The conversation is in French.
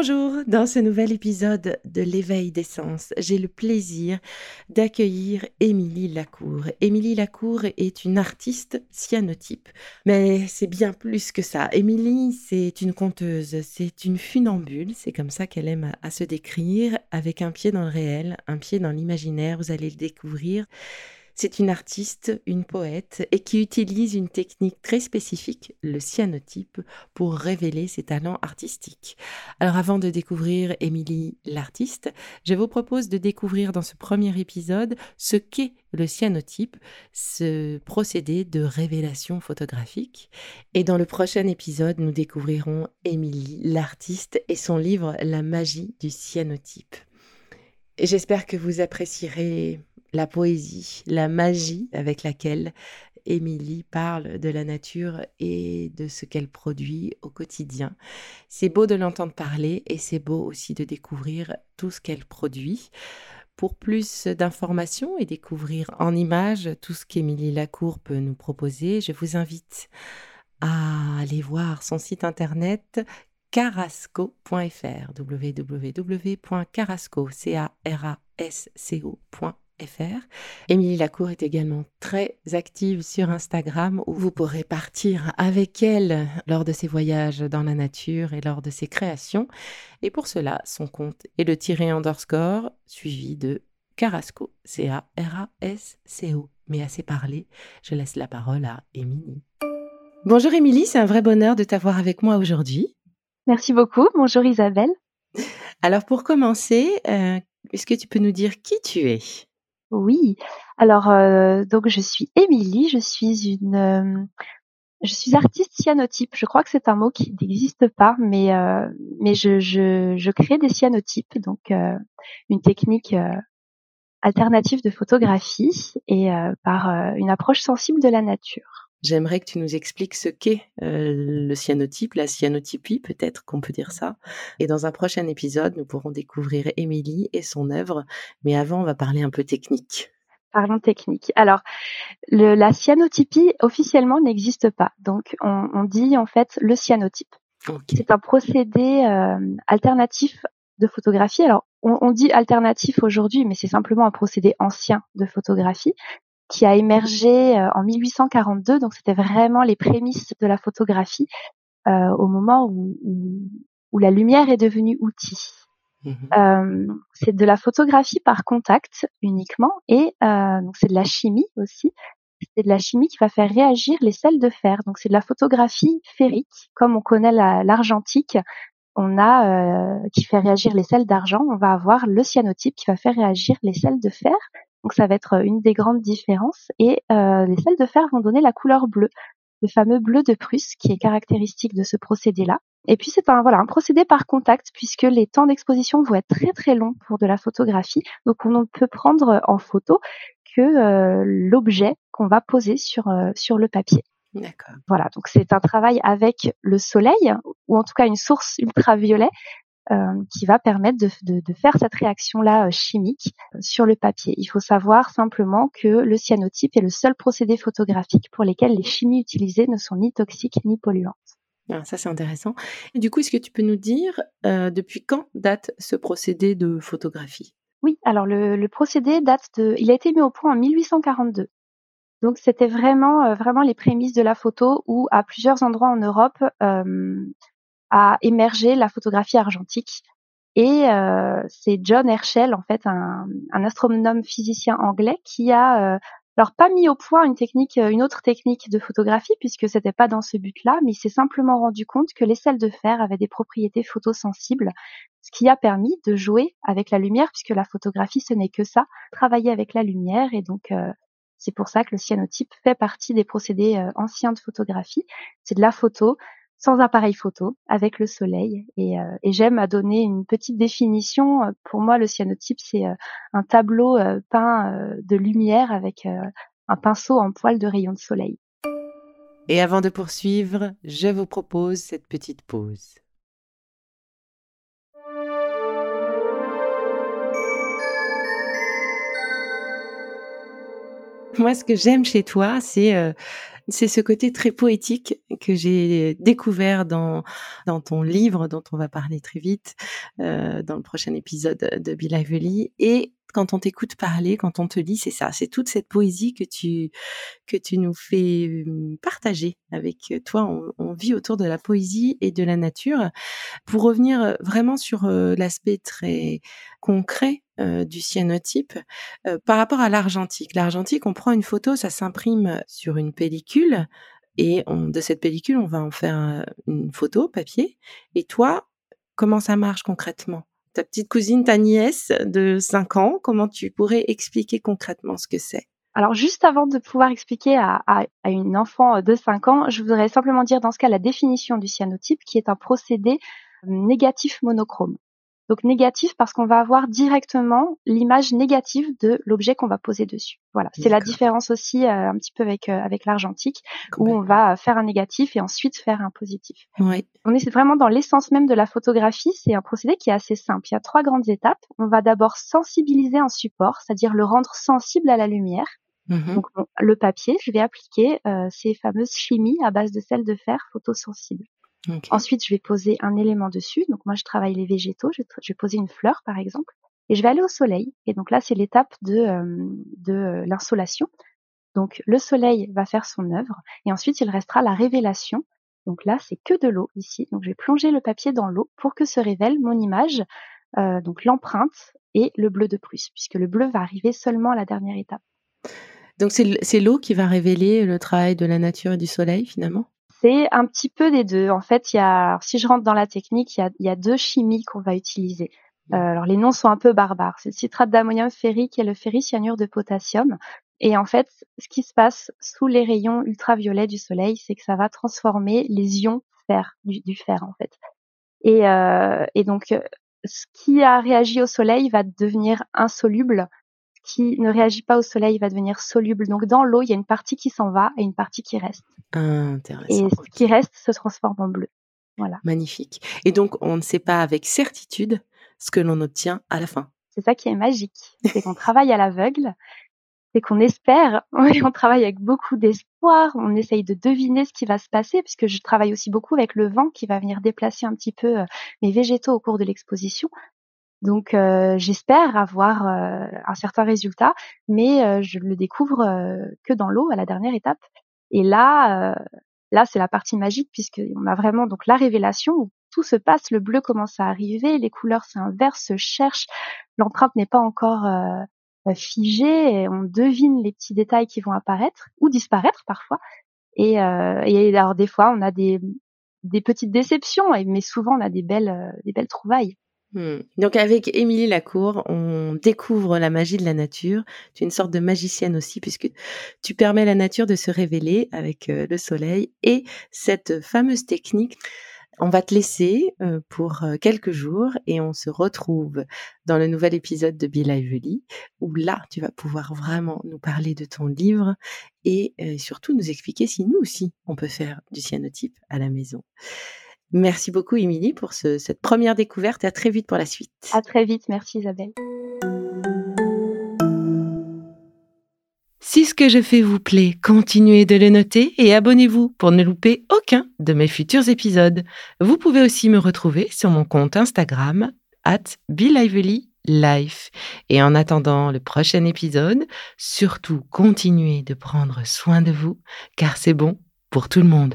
Bonjour, dans ce nouvel épisode de l'éveil des sens, j'ai le plaisir d'accueillir Émilie Lacour. Émilie Lacour est une artiste cyanotype, mais c'est bien plus que ça. Émilie, c'est une conteuse, c'est une funambule, c'est comme ça qu'elle aime à se décrire, avec un pied dans le réel, un pied dans l'imaginaire, vous allez le découvrir. C'est une artiste, une poète, et qui utilise une technique très spécifique, le cyanotype, pour révéler ses talents artistiques. Alors avant de découvrir Émilie l'artiste, je vous propose de découvrir dans ce premier épisode ce qu'est le cyanotype, ce procédé de révélation photographique. Et dans le prochain épisode, nous découvrirons Émilie l'artiste et son livre La magie du cyanotype. J'espère que vous apprécierez la poésie, la magie avec laquelle Émilie parle de la nature et de ce qu'elle produit au quotidien. C'est beau de l'entendre parler et c'est beau aussi de découvrir tout ce qu'elle produit. Pour plus d'informations et découvrir en images tout ce qu'Émilie Lacour peut nous proposer, je vous invite à aller voir son site internet carasco.fr. Émilie Lacour est également très active sur Instagram où vous pourrez partir avec elle lors de ses voyages dans la nature et lors de ses créations. Et pour cela, son compte est le tiré underscore suivi de Carasco, C-A-R-A-S-C-O. Mais assez parlé, je laisse la parole à Émilie. Bonjour Émilie, c'est un vrai bonheur de t'avoir avec moi aujourd'hui. Merci beaucoup. Bonjour Isabelle. Alors pour commencer, euh, est-ce que tu peux nous dire qui tu es? Oui, alors euh, donc je suis Émilie, je suis une euh, je suis artiste cyanotype. Je crois que c'est un mot qui n'existe pas, mais euh, mais je, je, je crée des cyanotypes, donc une technique alternative de photographie et par une approche sensible de la nature. J'aimerais que tu nous expliques ce qu'est le cyanotype, la cyanotypie, peut-être qu'on peut dire ça. Et dans un prochain épisode, nous pourrons découvrir Émilie et son œuvre. Mais avant, on va parler un peu technique. Parlons technique. Alors, le, la cyanotypie officiellement n'existe pas. Donc, on, on, dit en fait le cyanotype. C'est un procédé euh, alternatif de photographie. Alors, on, on dit alternatif aujourd'hui, mais c'est simplement un procédé ancien de photographie qui a émergé euh, en 1842. Donc c'était vraiment les prémices de la photographie euh, au moment où, où, la lumière est devenue outil. Mmh euh, c'est de la photographie par contact uniquement et euh, donc c'est de la chimie aussi. C'est de la chimie qui va faire réagir les sels de fer. Donc c'est de la photographie ferrique, comme on connaît l'argentique. on a euh, qui fait réagir les sels d'argent. On va avoir le cyanotype qui va faire réagir les sels de fer. Donc ça va être euh, une des grandes différences. Et euh, les sels de fer vont donner la couleur bleue, le fameux bleu de Prusse qui est caractéristique de ce procédé-là. Et puis c'est un voilà un procédé par contact puisque les temps d'exposition vont être très très longs pour de la photographie. Donc on ne peut prendre en photo que euh, l'objet qu'on va poser sur sur le papier. D'accord. Voilà, donc c'est un travail avec le soleil ou en tout cas une source ultraviolet euh, qui va permettre de, de, de faire cette réaction-là euh, chimique euh, sur le papier. Il faut savoir simplement que le cyanotype est le seul procédé photographique pour lesquels les chimies utilisées ne sont ni toxiques ni polluantes. Ah, ça, c'est intéressant. Et du coup, est-ce que tu peux nous dire euh, depuis quand date ce procédé de photographie? Oui, alors le, le, procédé date de... Il a été mis au point en 1842. Donc c'était vraiment vraiment les prémices de la photo où à plusieurs endroits en Europe a émergé la photographie argentique. Et c'est John Herschel, en fait, un, un, astronome physicien anglais, qui a alors pas mis au point une technique, une autre technique de photographie puisque c'était pas dans ce but-là, mais il s'est simplement rendu compte que les sels de fer avaient des propriétés photosensibles, ce qui a permis de jouer avec la lumière puisque la photographie ce n'est que ça, travailler avec la lumière et donc c'est pour ça que le cyanotype fait partie des procédés anciens de photographie. C'est de la photo sans appareil photo, avec le soleil. Et, euh, j'aime à donner une petite définition. Pour moi, le cyanotype, c'est euh, un tableau euh, peint de lumière avec un pinceau en poil de rayons de soleil. Et avant de poursuivre, je vous propose cette petite pause. Moi, ce que j'aime chez toi, c'est c'est ce côté très poétique que j'ai découvert dans, dans ton livre dont on va parler très vite euh, dans le prochain épisode de Be Lively. Et quand on t'écoute parler, quand on te lit, c'est ça, c'est toute cette poésie que tu que tu nous fais partager avec toi. On, vit autour de la poésie et de la nature. Pour revenir vraiment sur l'aspect très concret du cyanotype par rapport à l'argentique. L'argentique, on prend une photo, ça s'imprime sur une pellicule et de cette pellicule, on va en faire une photo papier. Et toi, comment ça marche concrètement? Ta petite cousine, ta nièce de 5 ans, comment tu pourrais expliquer concrètement ce que c'est? Alors juste avant de pouvoir expliquer à, une enfant de 5 ans, je voudrais simplement dire dans ce cas la définition du cyanotype qui est un procédé négatif monochrome. Donc négatif parce qu'on va avoir directement l'image négative de l'objet qu'on va poser dessus. Voilà, c'est la différence aussi euh, un petit peu avec euh, avec l'argentique où on va faire un négatif et ensuite faire un positif. Oui. On est vraiment dans l'essence même de la photographie. C'est un procédé qui est assez simple. Il y a trois grandes étapes. On va d'abord sensibiliser un support, c'est-à-dire le rendre sensible à la lumière. Mmh Donc le papier, je vais appliquer euh, ces fameuses chimies à base de sel de fer photosensible. Ensuite, je vais poser un élément dessus. Donc moi, je travaille les végétaux. Je, vais poser une fleur, par exemple, et je vais aller au soleil. Et donc là, c'est l'étape de, euh, de euh, l'insolation. Donc le soleil va faire son œuvre, et ensuite il restera la révélation. Donc là, c'est que de l'eau ici. Donc je vais plonger le papier dans l'eau pour que se révèle mon image, euh, donc l'empreinte et le bleu de plus, puisque le bleu va arriver seulement à la dernière étape. Donc c'est l'eau qui va révéler le travail de la nature et du soleil finalement? C'est un petit peu des deux. En fait, il y a, si je rentre dans la technique, il y a, il y a deux chimies qu'on va utiliser. Mmh. Euh, alors les noms sont un peu barbares. C'est le citrate d'ammonium ferrique et le ferricyanure de potassium. Et en fait, ce qui se passe sous les rayons ultraviolets du soleil, c'est que ça va transformer les ions fer du, du fer en fait. Et, euh, et donc, ce qui a réagi au soleil va devenir insoluble qui ne réagit pas au soleil va devenir soluble. Donc dans l'eau, il y a une partie qui s'en va et une partie qui reste. intéressant. Et ce qui reste se transforme en bleu. Voilà. Magnifique. Et donc on ne sait pas avec certitude ce que l'on obtient à la fin. C'est ça qui est magique. C'est qu'on travaille à l'aveugle, c'est qu'on espère, on travaille avec beaucoup d'espoir, on essaye de deviner ce qui va se passer, puisque je travaille aussi beaucoup avec le vent qui va venir déplacer un petit peu euh, mes végétaux au cours de l'exposition. Donc euh, j'espère avoir euh, un certain résultat, mais euh, je le découvre que dans l'eau à la dernière étape. Et là, là c'est la partie magique puisqu'on a vraiment donc la révélation où tout se passe, le bleu commence à arriver, les couleurs s'inversent, se cherchent, l'empreinte n'est pas encore figée, et on devine les petits détails qui vont apparaître ou disparaître parfois. Et, et alors des fois on a des, des petites déceptions, mais souvent on a des belles, des belles trouvailles. Hmm. Donc avec Émilie Lacour, on découvre la magie de la nature. Tu es une sorte de magicienne aussi puisque tu permets à la nature de se révéler avec euh, le soleil et cette fameuse technique. On va te laisser euh, pour euh, quelques jours et on se retrouve dans le nouvel épisode de Be Lively où là tu vas pouvoir vraiment nous parler de ton livre et surtout nous expliquer si nous aussi on peut faire du cyanotype à la maison. Merci beaucoup, Émilie, pour cette première découverte et à très vite pour la suite. À très vite. Merci, Isabelle. Si ce que je fais vous plaît, continuez de le noter et abonnez-vous pour ne louper aucun de mes futurs épisodes. Vous pouvez aussi me retrouver sur mon compte Instagram, at life. Et en attendant le prochain épisode, surtout continuez de prendre soin de vous, car c'est bon pour tout le monde.